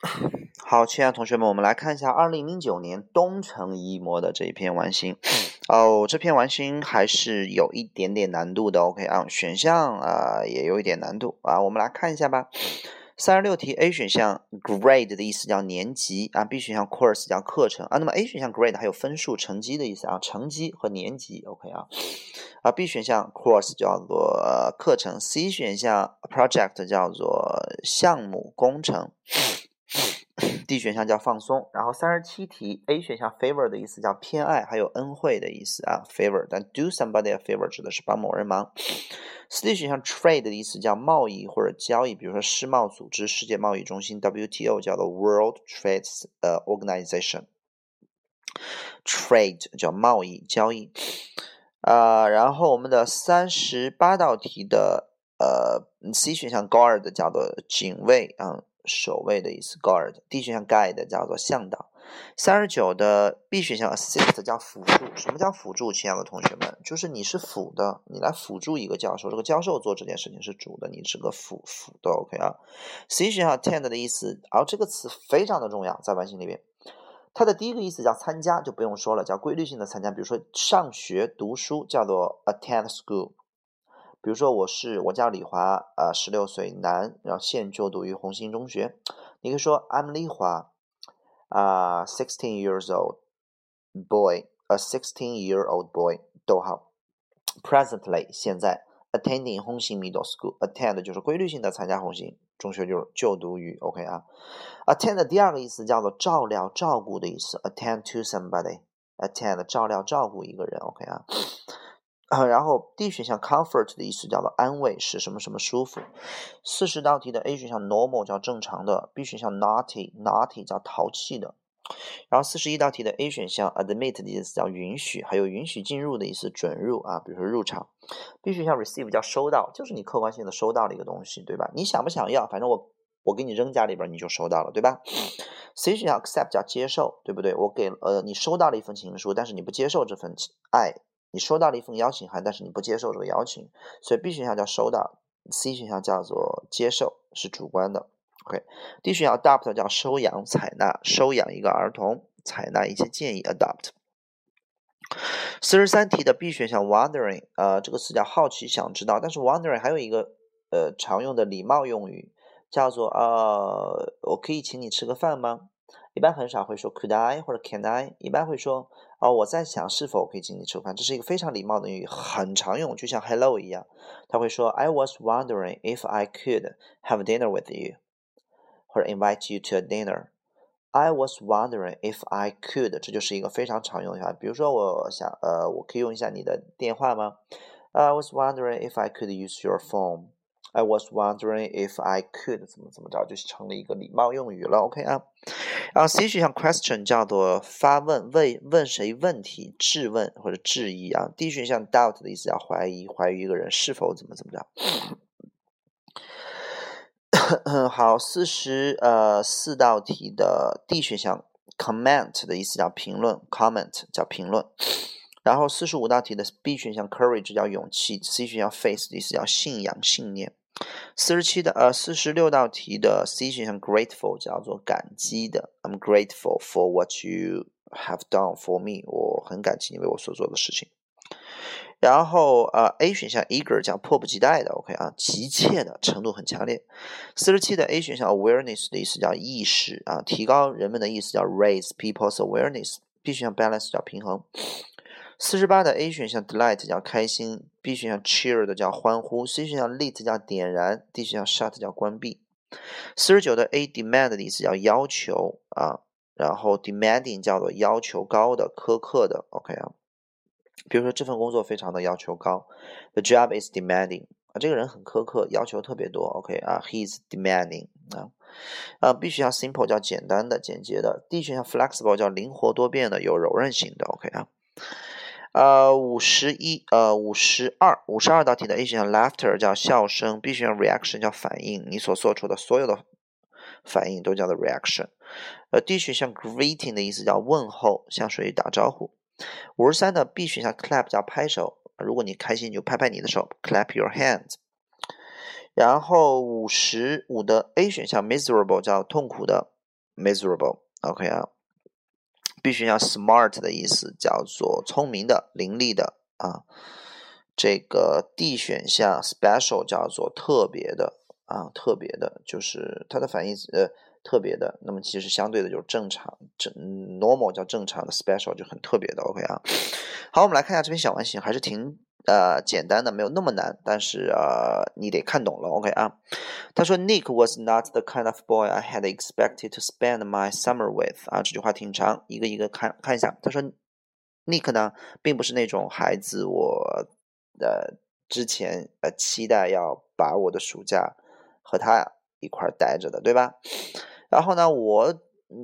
好，亲爱的同学们，我们来看一下二零零九年东城一模的这一篇完形。哦，这篇完形还是有一点点难度的。OK 啊，选项啊也有一点难度啊，我们来看一下吧。三十六题，A 选项 grade 的意思叫年级啊，B 选项 course 叫课程啊。那么 A 选项 grade 还有分数、成绩的意思啊，成绩和年级。OK 啊，啊 B 选项 course 叫做课程，C 选项 project 叫做项目工程。D 选项叫放松，然后三十七题，A 选项 favor 的意思叫偏爱，还有恩惠的意思啊，favor，但 do somebody a favor 指的是帮某人忙。四 D 选项 trade 的意思叫贸易或者交易，比如说世贸组织、世界贸易中心 WTO 叫做 World Trade 呃 Organization，trade 叫贸易交易啊，然后我们的三十八道题的呃 C 选项 guard 叫做警卫啊。守卫的意思，guard，D 选项 guide 叫做向导。三十九的 B 选项 assist 叫辅助。什么叫辅助？亲爱的同学们，就是你是辅的，你来辅助一个教授。这个教授做这件事情是主的，你是个辅辅的。OK 啊。C 选项 attend 的意思，而这个词非常的重要，在完形里边，它的第一个意思叫参加，就不用说了，叫规律性的参加。比如说上学读书叫做 attend school。比如说，我是我叫李华，呃，十六岁，男，然后现就读于红星中学。你可以说 I'm 李华，啊，sixteen years old boy，a sixteen year old boy，逗号，presently 现在 attending 红星 middle school，attend 就是规律性的参加红星中学，就是就读于 OK 啊。attend 第二个意思叫做照料、照顾的意思，attend to somebody，attend 照料、照顾一个人，OK 啊。然后 D 选项 comfort 的意思叫做安慰，使什么什么舒服。四十道题的 A 选项 normal 叫正常的，B 选项 naughty naughty 叫淘气的。然后四十一道题的 A 选项 admit 的意思叫允许，还有允许进入的意思，准入啊，比如说入场。B 选项 receive 叫收到，就是你客观性的收到了一个东西，对吧？你想不想要？反正我我给你扔家里边，你就收到了，对吧？C 选项 accept 叫接受，对不对？我给呃你收到了一份情书，但是你不接受这份爱。你收到了一份邀请函，但是你不接受这个邀请，所以 B 选项叫收到，C 选项叫做接受，是主观的。OK，D 选项 adopt 叫收养、采纳、收养一个儿童，采纳一些建议，adopt。四十三题的 B 选项 wondering，呃，这个词叫好奇、想知道，但是 wondering 还有一个呃常用的礼貌用语，叫做呃，我可以请你吃个饭吗？一般很少会说 could I 或者 can I，一般会说。哦，我在想是否可以请你吃饭，这是一个非常礼貌的语，很常用，就像 hello 一样。他会说 I was wondering if I could have dinner with you，或者 invite you to a dinner。I was wondering if I could，这就是一个非常常用的话。比如说，我想，呃，我可以用一下你的电话吗？I was wondering if I could use your phone。I was wondering if I could 怎么怎么着，就成了一个礼貌用语了。OK 啊，然后 C 选项 question 叫做发问，问问谁问题，质问或者质疑啊。D 选项 doubt 的意思叫怀疑，怀疑一个人是否怎么怎么着。好，四十呃四道题的 D 选项 comment 的意思叫评论，comment 叫评论。然后四十五道题的 B 选项 courage 叫勇气，C 选项 faith 的意思叫信仰、信念。四十七的呃，四十六道题的 C 选项 grateful 叫做感激的，I'm grateful for what you have done for me，我很感激你为我所做的事情。然后呃 A 选项 eager 叫迫不及待的，OK 啊，急切的程度很强烈。四十七的 A 选项 awareness 的意思叫意识啊，提高人们的意思叫 raise people's awareness。B 选项 balance 叫平衡。四十八的 A 选项 delight 叫开心，B 选项 cheer 的叫欢呼，C 选项 lit 叫点燃，D 选项 shut 叫关闭。四十九的 A demand 的意思叫要求啊，然后 demanding 叫做要求高的、苛刻的，OK 啊。比如说这份工作非常的要求高，The job is demanding 啊，这个人很苛刻，要求特别多，OK 啊，He's demanding 啊。啊，B 选项 simple 叫简单的、简洁的，D 选项 flexible 叫灵活多变的、有柔韧性的，OK 啊。呃，五十一，呃，五十二，五十二道题的 A 选项 laughter 叫笑声，B 选项 reaction 叫反应，你所做出的所有的反应都叫做 reaction。呃，D 选项 greeting 的意思叫问候，向谁打招呼。五十三的 B 选项 clap 叫拍手，如果你开心就拍拍你的手，clap your hands。然后五十五的 A 选项 miserable 叫痛苦的 miserable，OK 啊。必须要 smart 的意思叫做聪明的、伶俐的啊。这个 D 选项 special 叫做特别的啊，特别的，就是它的反义词呃特别的。那么其实相对的就是正常，正 normal 叫正常的，special 就很特别的。OK 啊。好，我们来看一下这篇小完形，还是挺。呃，简单的没有那么难，但是呃，你得看懂了，OK 啊？他说，Nick was not the kind of boy I had expected to spend my summer with。啊，这句话挺长，一个一个看看一下。他说，Nick 呢，并不是那种孩子，我的之前呃期待要把我的暑假和他一块待着的，对吧？然后呢，我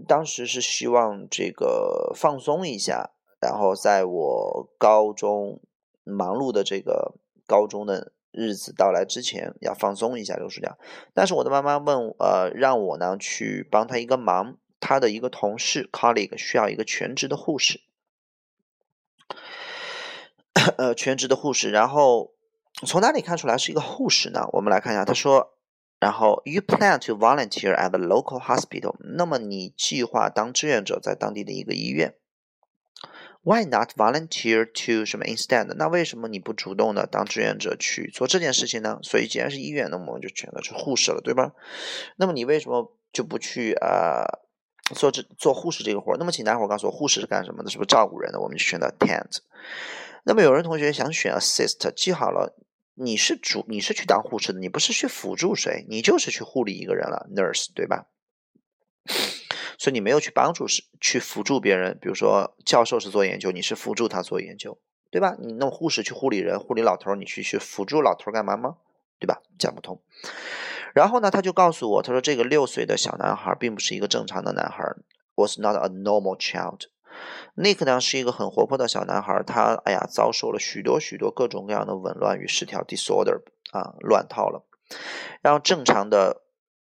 当时是希望这个放松一下，然后在我高中。忙碌的这个高中的日子到来之前，要放松一下这个暑假。但是我的妈妈问，呃，让我呢去帮他一个忙，他的一个同事 colleague 需要一个全职的护士，呃，全职的护士。然后从哪里看出来是一个护士呢？我们来看一下，他说，然后 you plan to volunteer at the local hospital，那么你计划当志愿者在当地的一个医院。Why not volunteer to 什么 instead？那为什么你不主动的当志愿者去做这件事情呢？所以既然是医院，那么我们就选择是护士了，对吧？那么你为什么就不去呃做这做护士这个活？那么请大伙告诉我，护士是干什么的？是不是照顾人的？我们就选择 tend。那么有人同学想选 assist，记好了，你是主，你是去当护士的，你不是去辅助谁，你就是去护理一个人了，nurse，对吧？所以你没有去帮助是去辅助别人，比如说教授是做研究，你是辅助他做研究，对吧？你弄护士去护理人，护理老头，你去去辅助老头干嘛吗？对吧？讲不通。然后呢，他就告诉我，他说这个六岁的小男孩并不是一个正常的男孩，was not a normal child。Nick 呢是一个很活泼的小男孩，他哎呀遭受了许多许多各种各样的紊乱与失调 disorder 啊乱套了，然后正常的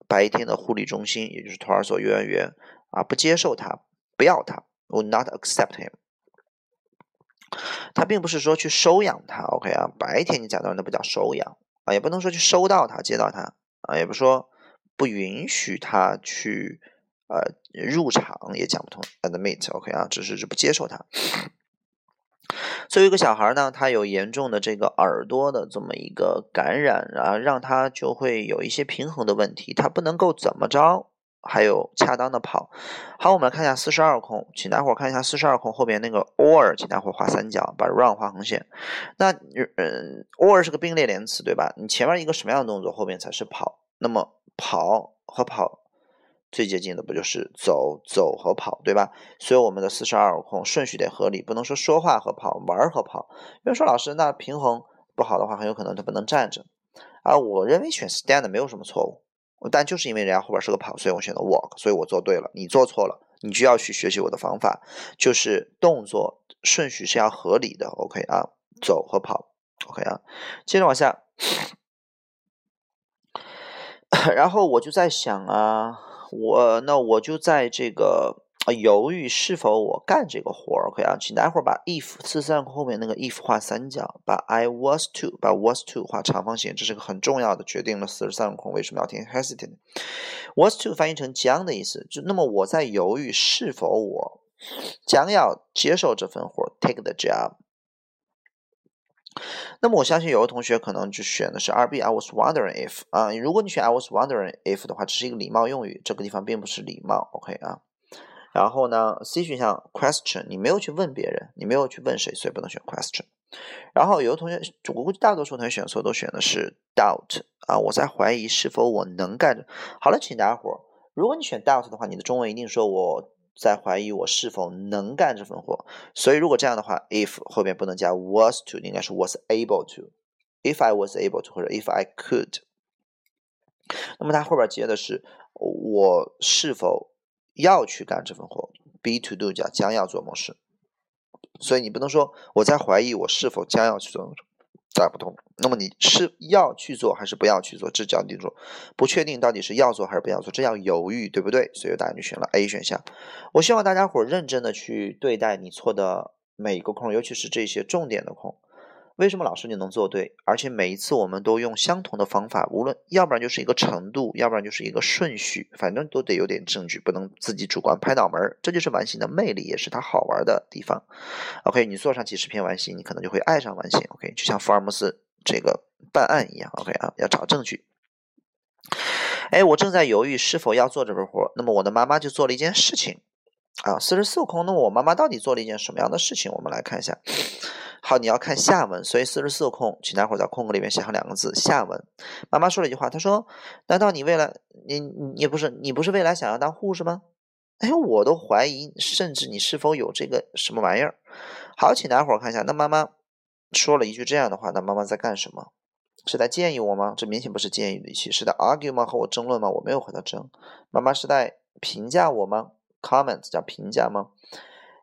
白天的护理中心，也就是托儿所、幼儿园。啊，不接受他，不要他，will not accept him。他并不是说去收养他，OK 啊？白天你讲到那不叫收养啊，也不能说去收到他、接到他啊，也不说不允许他去呃入场，也讲不通，admit，OK 啊，只是是不接受他。作为一个小孩呢，他有严重的这个耳朵的这么一个感染啊，让他就会有一些平衡的问题，他不能够怎么着。还有恰当的跑，好，我们来看一下四十二空，请大伙看一下四十二空后边那个 or，请大伙画三角，把 run 画横线。那嗯，or 是个并列连词，对吧？你前面一个什么样的动作，后边才是跑？那么跑和跑最接近的不就是走走和跑，对吧？所以我们的四十二空顺序得合理，不能说说话和跑，玩和跑。有人说老师，那平衡不好的话，很有可能他不能站着。啊，我认为选 stand 没有什么错误。但就是因为人家后边是个跑，所以我选择 walk，所以我做对了。你做错了，你就要去学习我的方法，就是动作顺序是要合理的。OK 啊，走和跑。OK 啊，接着往下，然后我就在想啊，我那我就在这个。犹豫是否我干这个活儿，OK 啊？请待会儿把 if 四三后面那个 if 画三角，把 I was to 把 was to 画长方形，这是个很重要的，决定了四十三空为什么要填 hesitant。was to 翻译成将的意思，就那么我在犹豫是否我将要接受这份活，take the job。那么我相信有的同学可能就选的是二 B，I was wondering if 啊，如果你选 I was wondering if 的话，这是一个礼貌用语，这个地方并不是礼貌，OK 啊？然后呢，C 选项 question，你没有去问别人，你没有去问谁，所以不能选 question。然后有的同学，我估计大多数同学选错都选的是 doubt 啊，我在怀疑是否我能干。好了，请大家伙儿，如果你选 doubt 的话，你的中文一定说我在怀疑我是否能干这份活。所以如果这样的话，if 后面不能加 was to，应该是 was able to。If I was able to 或者 if I could。那么它后边接的是我是否。要去干这份活，be to do 叫将要做某事，所以你不能说我在怀疑我是否将要去做某事，这不通。那么你是要去做还是不要去做，这叫定做，不确定到底是要做还是不要做，这叫犹豫，对不对？所以大家就选了 A 选项。我希望大家伙认真的去对待你错的每一个空，尤其是这些重点的空。为什么老师你能做对？而且每一次我们都用相同的方法，无论要不然就是一个程度，要不然就是一个顺序，反正都得有点证据，不能自己主观拍脑门儿。这就是完形的魅力，也是它好玩的地方。OK，你做上几十篇完形，你可能就会爱上完形。OK，就像福尔摩斯这个办案一样。OK 啊，要找证据。哎，我正在犹豫是否要做这份活，那么我的妈妈就做了一件事情。啊，四十四空，那我妈妈到底做了一件什么样的事情？我们来看一下。好，你要看下文，所以四十四空，请待会儿在空格里面写上两个字“下文”。妈妈说了一句话，她说：“难道你未来，你你不是你不是未来想要当护士吗？”哎，我都怀疑，甚至你是否有这个什么玩意儿？好，请待会儿看一下。那妈妈说了一句这样的话，那妈妈在干什么？是在建议我吗？这明显不是建议语气，是在 argue 吗？和我争论吗？我没有和他争。妈妈是在评价我吗？comment 叫评价吗？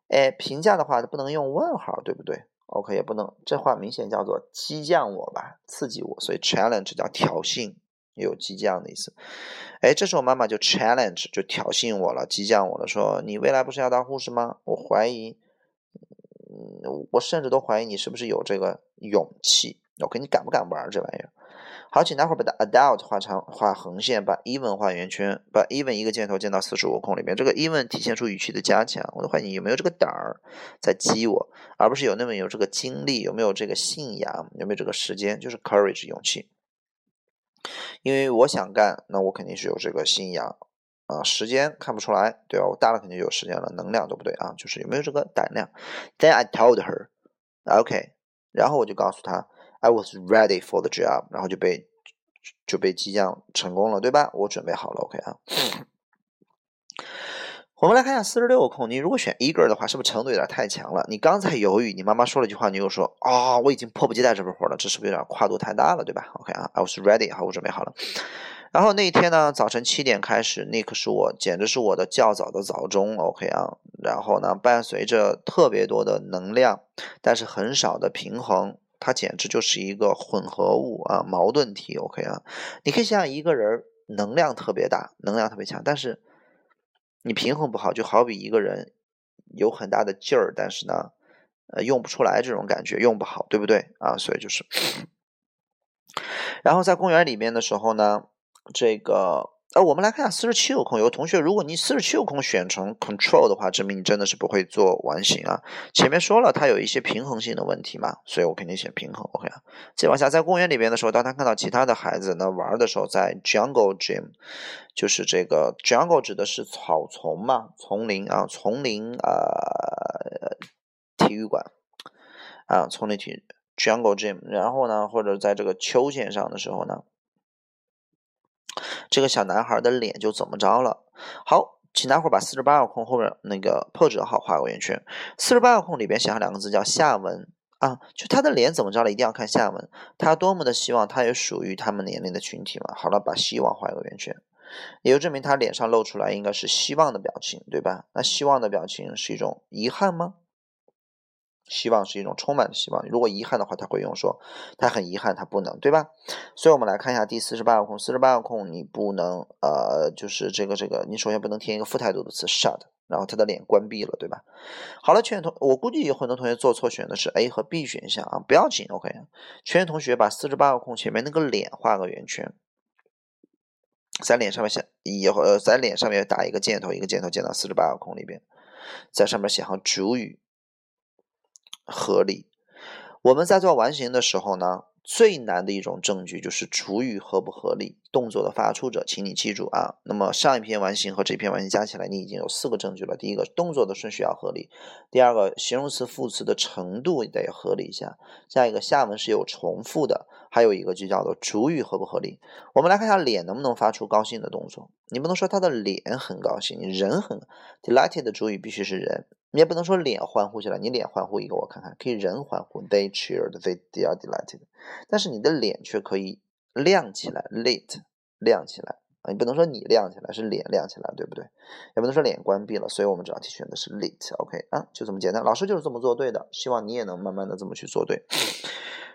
哎，评价的话不能用问号，对不对？OK，也不能，这话明显叫做激将我吧，刺激我，所以 challenge 叫挑衅，有激将的意思。哎，这时候妈妈就 challenge 就挑衅我了，激将我了，说你未来不是要当护士吗？我怀疑，嗯，我甚至都怀疑你是不是有这个勇气。OK，你敢不敢玩这玩意儿？好，请待会儿把它 adult 画长画横线，把 even 画圆圈，把 even 一个箭头箭到四十五空里面。这个 even 体现出语气的加强。我的怀疑有没有这个胆儿在激我，而不是有那么有这个精力，有没有这个信仰，有没有这个时间，就是 courage 勇气。因为我想干，那我肯定是有这个信仰啊。时间看不出来，对吧？我大了肯定有时间了，能量对不对啊？就是有没有这个胆量？Then I told her，OK，然后我就告诉她。I was ready for the job，然后就被就被激将成功了，对吧？我准备好了，OK 啊。我们来看一下四十六个空，你如果选 eager 的话，是不是程度有点太强了？你刚才犹豫，你妈妈说了一句话，你又说啊，我已经迫不及待这份活了，这是不是有点跨度太大了，对吧？OK 啊，I was ready，好，我准备好了。然后那一天呢，早晨七点开始，那可是我简直是我的较早的早钟，OK 啊。然后呢，伴随着特别多的能量，但是很少的平衡。它简直就是一个混合物啊，矛盾体。OK 啊，你可以想想一个人能量特别大，能量特别强，但是你平衡不好，就好比一个人有很大的劲儿，但是呢，呃，用不出来这种感觉，用不好，对不对啊？所以就是，然后在公园里面的时候呢，这个。呃，我们来看下四十七个空，有同学，如果你四十七个空选成 control 的话，证明你真的是不会做完形啊。前面说了，它有一些平衡性的问题嘛，所以我肯定选平衡。OK 啊，再往下，在公园里边的时候，当他看到其他的孩子呢玩的时候，在 jungle gym，就是这个 jungle 指的是草丛嘛，丛林啊，丛林啊，体育馆啊，丛林体 jungle gym，然后呢，或者在这个秋千上的时候呢。这个小男孩的脸就怎么着了？好，请大伙把四十八号空后面那个破折号画个圆圈。四十八个空里边写上两个字叫下文啊，就他的脸怎么着了？一定要看下文。他多么的希望他也属于他们年龄的群体嘛。好了，把希望画一个圆圈，也就证明他脸上露出来应该是希望的表情，对吧？那希望的表情是一种遗憾吗？希望是一种充满的希望。如果遗憾的话，他会用说他很遗憾，他不能，对吧？所以我们来看一下第四十八个空。四十八个空，你不能呃，就是这个这个，你首先不能填一个副态度的词 shut，然后他的脸关闭了，对吧？好了，全同我估计有很多同学做错选的是 A 和 B 选项啊，不要紧，OK。全同学把四十八个空前面那个脸画个圆圈，在脸上面写以后呃，在脸上面打一个箭头，一个箭头箭到四十八个空里边，在上面写上主语。合理。我们在做完形的时候呢，最难的一种证据就是主语合不合理。动作的发出者，请你记住啊。那么上一篇完形和这篇完形加起来，你已经有四个证据了。第一个，动作的顺序要合理；第二个，形容词、副词的程度得合理一下；下一个，下文是有重复的；还有一个就叫做主语合不合理。我们来看一下脸能不能发出高兴的动作。你不能说他的脸很高兴，人很 delighted 的主语必须是人。你也不能说脸欢呼起来，你脸欢呼一个我看看，可以人欢呼，they cheered，they they are delighted，但是你的脸却可以亮起来，lit 亮起来啊，你不能说你亮起来，是脸亮起来，对不对？也不能说脸关闭了，所以我们这道题选的是 lit，OK 啊，就这么简单，老师就是这么做对的，希望你也能慢慢的这么去做对。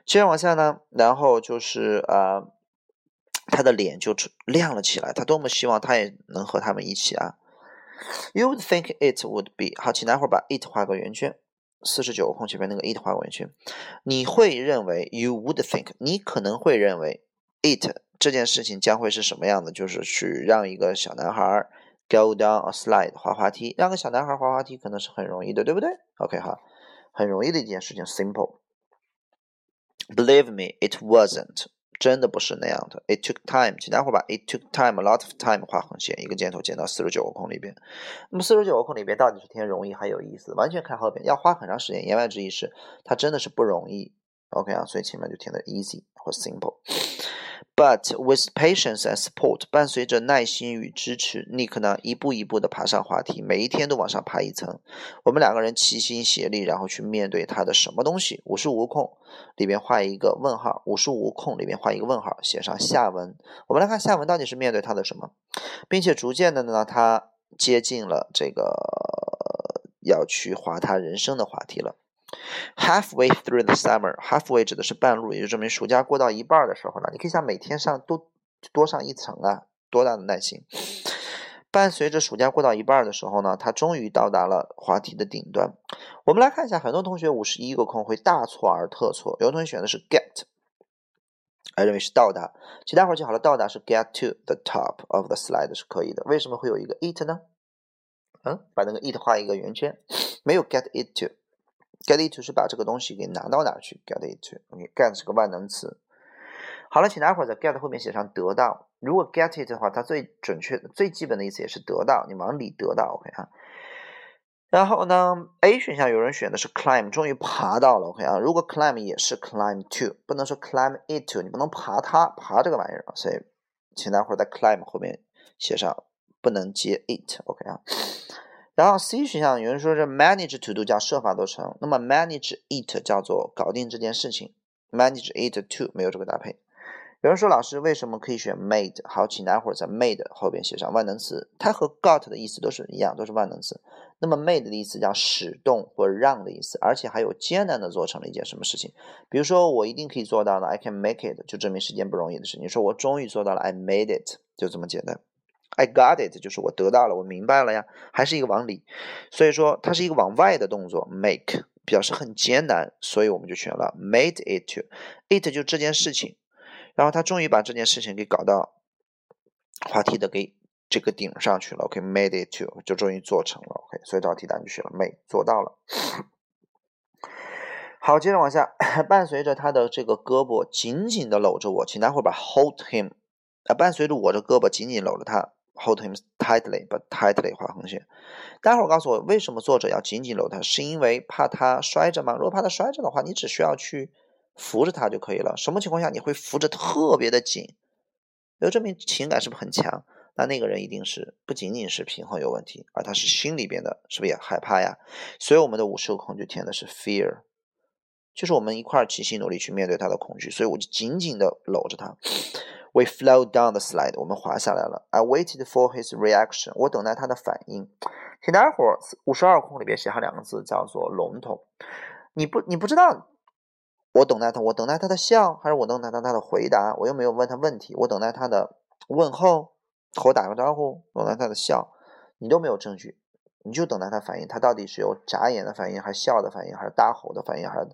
接着往下呢，然后就是啊，他的脸就亮了起来，他多么希望他也能和他们一起啊。You would think it would be 好，请待会儿把 it 画个圆圈。四十九空前面那个 it 画个圆圈，你会认为 you would think，你可能会认为 it 这件事情将会是什么样的？就是去让一个小男孩 go down a slide 滑滑梯，让个小男孩滑滑梯可能是很容易的，对不对？OK 哈，很容易的一件事情，simple。Believe me, it wasn't. 真的不是那样的。It took time，请大伙把 it took time a lot of time 画横线，一个箭头箭到四十九个空里边。那么四十九个空里边到底是填容易还有意思？完全看后边，要花很长时间。言外之意是它真的是不容易。OK 啊，所以前面就填的 easy 或 simple。But with patience and support，伴随着耐心与支持，Nick 呢一步一步的爬上滑梯，每一天都往上爬一层。我们两个人齐心协力，然后去面对他的什么东西？无时无空里边画一个问号，无时无空里边画一个问号，写上下文。我们来看下文到底是面对他的什么，并且逐渐的呢，他接近了这个要去滑他人生的滑梯了。Halfway through the summer, halfway 指的是半路，也就证明暑假过到一半的时候呢，你可以想每天上多多上一层啊，多大的耐心！伴随着暑假过到一半的时候呢，他终于到达了滑梯的顶端。我们来看一下，很多同学五十一个空会大错而特错，有同学选的是 get，还认为是到达。其他伙记好了，到达是 get to the top of the slide 是可以的。为什么会有一个 it 呢？嗯，把那个 it 画一个圆圈，没有 get it to。Get it to 是把这个东西给拿到哪去？Get it。OK，get 是个万能词。好了，请大伙在 get 后面写上得到。如果 get it 的话，它最准确、最基本的意思也是得到，你往里得到，OK 啊。然后呢，A 选项有人选的是 climb，终于爬到了，OK 啊。如果 climb 也是 climb to，不能说 climb it to，你不能爬它，爬这个玩意儿。所以，请大伙在 climb 后面写上不能接 it，OK 啊。然后 C 选项有人说是 manage to do 叫设法都成，那么 manage it 叫做搞定这件事情，manage it to 没有这个搭配。有人说老师为什么可以选 made？好，请待会儿在 made 后边写上万能词，它和 got 的意思都是一样，都是万能词。那么 made 的意思叫使动或让的意思，而且还有艰难的做成了一件什么事情。比如说我一定可以做到的，I can make it，就证明是件不容易的事。你说我终于做到了，I made it，就这么简单。I got it，就是我得到了，我明白了呀，还是一个往里，所以说它是一个往外的动作，make 表示很艰难，所以我们就选了 made it to，it 就这件事情，然后他终于把这件事情给搞到滑梯的给这个顶上去了，OK，made it to 就终于做成了，OK，所以这道题答案就选了 made，做到了。好，接着往下，伴随着他的这个胳膊紧紧的搂着我，请待会儿把 hold him，啊，伴随着我的胳膊紧紧搂着他。Hold him tightly, but tightly 画横线。待会儿告诉我为什么作者要紧紧搂他，是因为怕他摔着吗？如果怕他摔着的话，你只需要去扶着他就可以了。什么情况下你会扶着特别的紧？就证明情感是不是很强？那那个人一定是不仅仅是平衡有问题，而他是心里边的，是不是也害怕呀？所以我们的五十个空就填的是 fear，就是我们一块儿齐心努力去面对他的恐惧，所以我就紧紧的搂着他。We flow down the slide，我们滑下来了。I waited for his reaction，我等待他的反应。请大家伙五十二空里边写上两个字，叫做笼统。你不，你不知道，我等待他，我等待他的笑，还是我等待他他的回答？我又没有问他问题，我等待他的问候，和我打个招呼，等待他的笑，你都没有证据，你就等待他反应。他到底是有眨眼的反应，还是笑的反应，还是大吼的反应，还是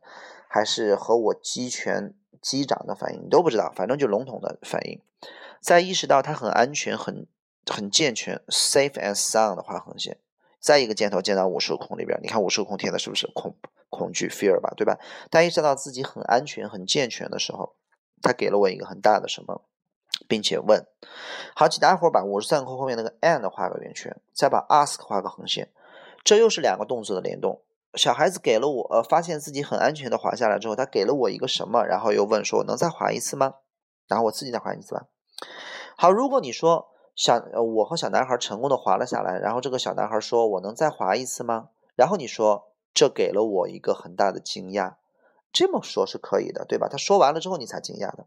还是和我击拳？击掌的反应你都不知道，反正就笼统的反应。在意识到它很安全、很很健全，safe and sound 的画横线。再一个箭头箭到五十个空里边，你看五十个空填的是不是恐恐惧 fear 吧，对吧？当意识到自己很安全、很健全的时候，他给了我一个很大的什么，并且问：好，请大家伙把五十三个空后面那个 and 画个圆圈，再把 ask 画个横线，这又是两个动作的联动。小孩子给了我，呃，发现自己很安全的滑下来之后，他给了我一个什么？然后又问说：“我能再滑一次吗？”然后我自己再滑一次吧。好，如果你说小，我和小男孩成功的滑了下来，然后这个小男孩说：“我能再滑一次吗？”然后你说：“这给了我一个很大的惊讶。”这么说是可以的，对吧？他说完了之后你才惊讶的，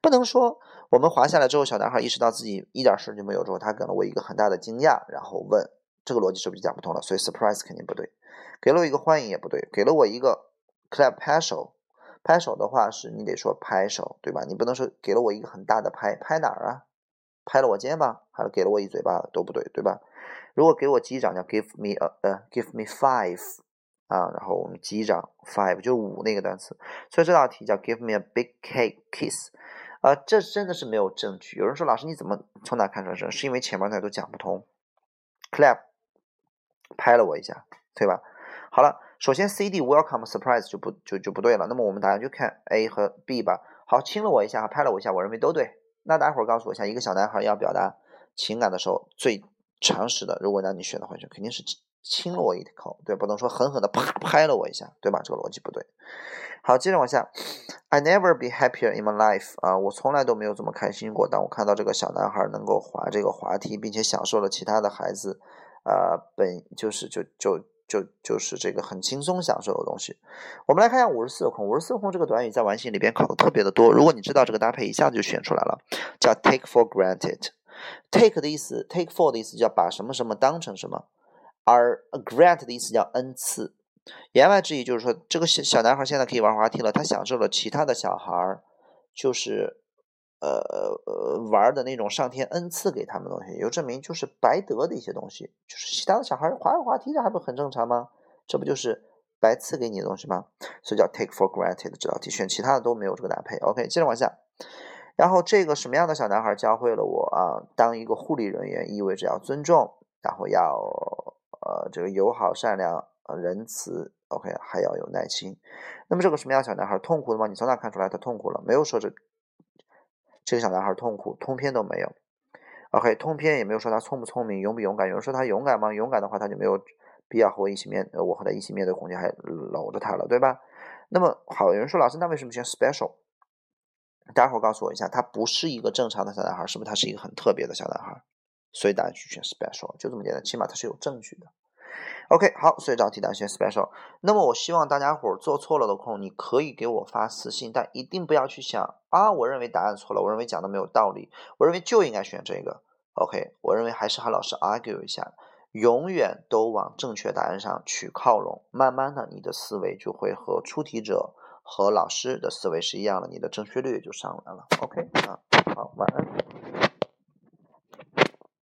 不能说我们滑下来之后，小男孩意识到自己一点事就没有之后，他给了我一个很大的惊讶，然后问，这个逻辑是不是讲不通了？所以 surprise 肯定不对。给了我一个欢迎也不对，给了我一个 clap 拍手，拍手的话是你得说拍手，对吧？你不能说给了我一个很大的拍，拍哪儿啊？拍了我肩膀，还是给了我一嘴巴都不对，对吧？如果给我击掌叫 give me a 呃 give me five 啊，然后我们击掌 five 就是五那个单词，所以这道题叫 Give me a big cake kiss，啊，这真的是没有证据。有人说老师你怎么从哪看出来是？是因为前面那都讲不通。Clap，拍了我一下，对吧？好了，首先 C D welcome surprise 就不就就不对了。那么我们答案就看 A 和 B 吧。好，亲了我一下，拍了我一下，我认为都对。那待会儿告诉我一下，一个小男孩要表达情感的时候，最常识的，如果让你选的话，就肯定是亲了我一口，对，不能说狠狠的啪拍了我一下，对吧？这个逻辑不对。好，接着往下，I never be happier in my life 啊，我从来都没有这么开心过。当我看到这个小男孩能够滑这个滑梯，并且享受了其他的孩子，呃，本就是就就就就是这个很轻松享受的东西。我们来看一下五十四空，五十四空这个短语在完形里边考的特别的多。如果你知道这个搭配，一下子就选出来了，叫 take for granted。take 的意思，take for 的意思叫把什么什么当成什么，而 grant 的意思叫恩赐。言外之意就是说，这个小小男孩现在可以玩滑梯了，他享受了其他的小孩就是呃呃玩的那种上天恩赐给他们东西，也就证明就是白得的一些东西，就是其他的小孩滑滑梯这还不很正常吗？这不就是白赐给你的东西吗？所以叫 take for granted 这道题选其他的都没有这个搭配。OK，接着往下。然后这个什么样的小男孩教会了我啊？当一个护理人员意味着要尊重，然后要呃这个友好善良、仁慈，OK，还要有耐心。那么这个什么样小男孩痛苦的吗？你从哪看出来他痛苦了？没有说这这个小男孩痛苦，通篇都没有。OK，通篇也没有说他聪不聪明、勇不勇敢。有人说他勇敢吗？勇敢的话他就没有必要和我一起面，我和他一起面对恐惧，还搂着他了，对吧？那么好，有人说老师，那为什么选 special？待会儿告诉我一下，他不是一个正常的小男孩，是不是他是一个很特别的小男孩？所以答案去选 special，就这么简单，起码他是有证据的。OK，好，所以这道题答案选 special。那么我希望大家伙儿做错了的空，你可以给我发私信，但一定不要去想啊，我认为答案错了，我认为讲的没有道理，我认为就应该选这个。OK，我认为还是和老师 argue 一下，永远都往正确答案上去靠拢，慢慢的你的思维就会和出题者。和老师的思维是一样的，你的正确率就上来了。OK 啊，好，晚安。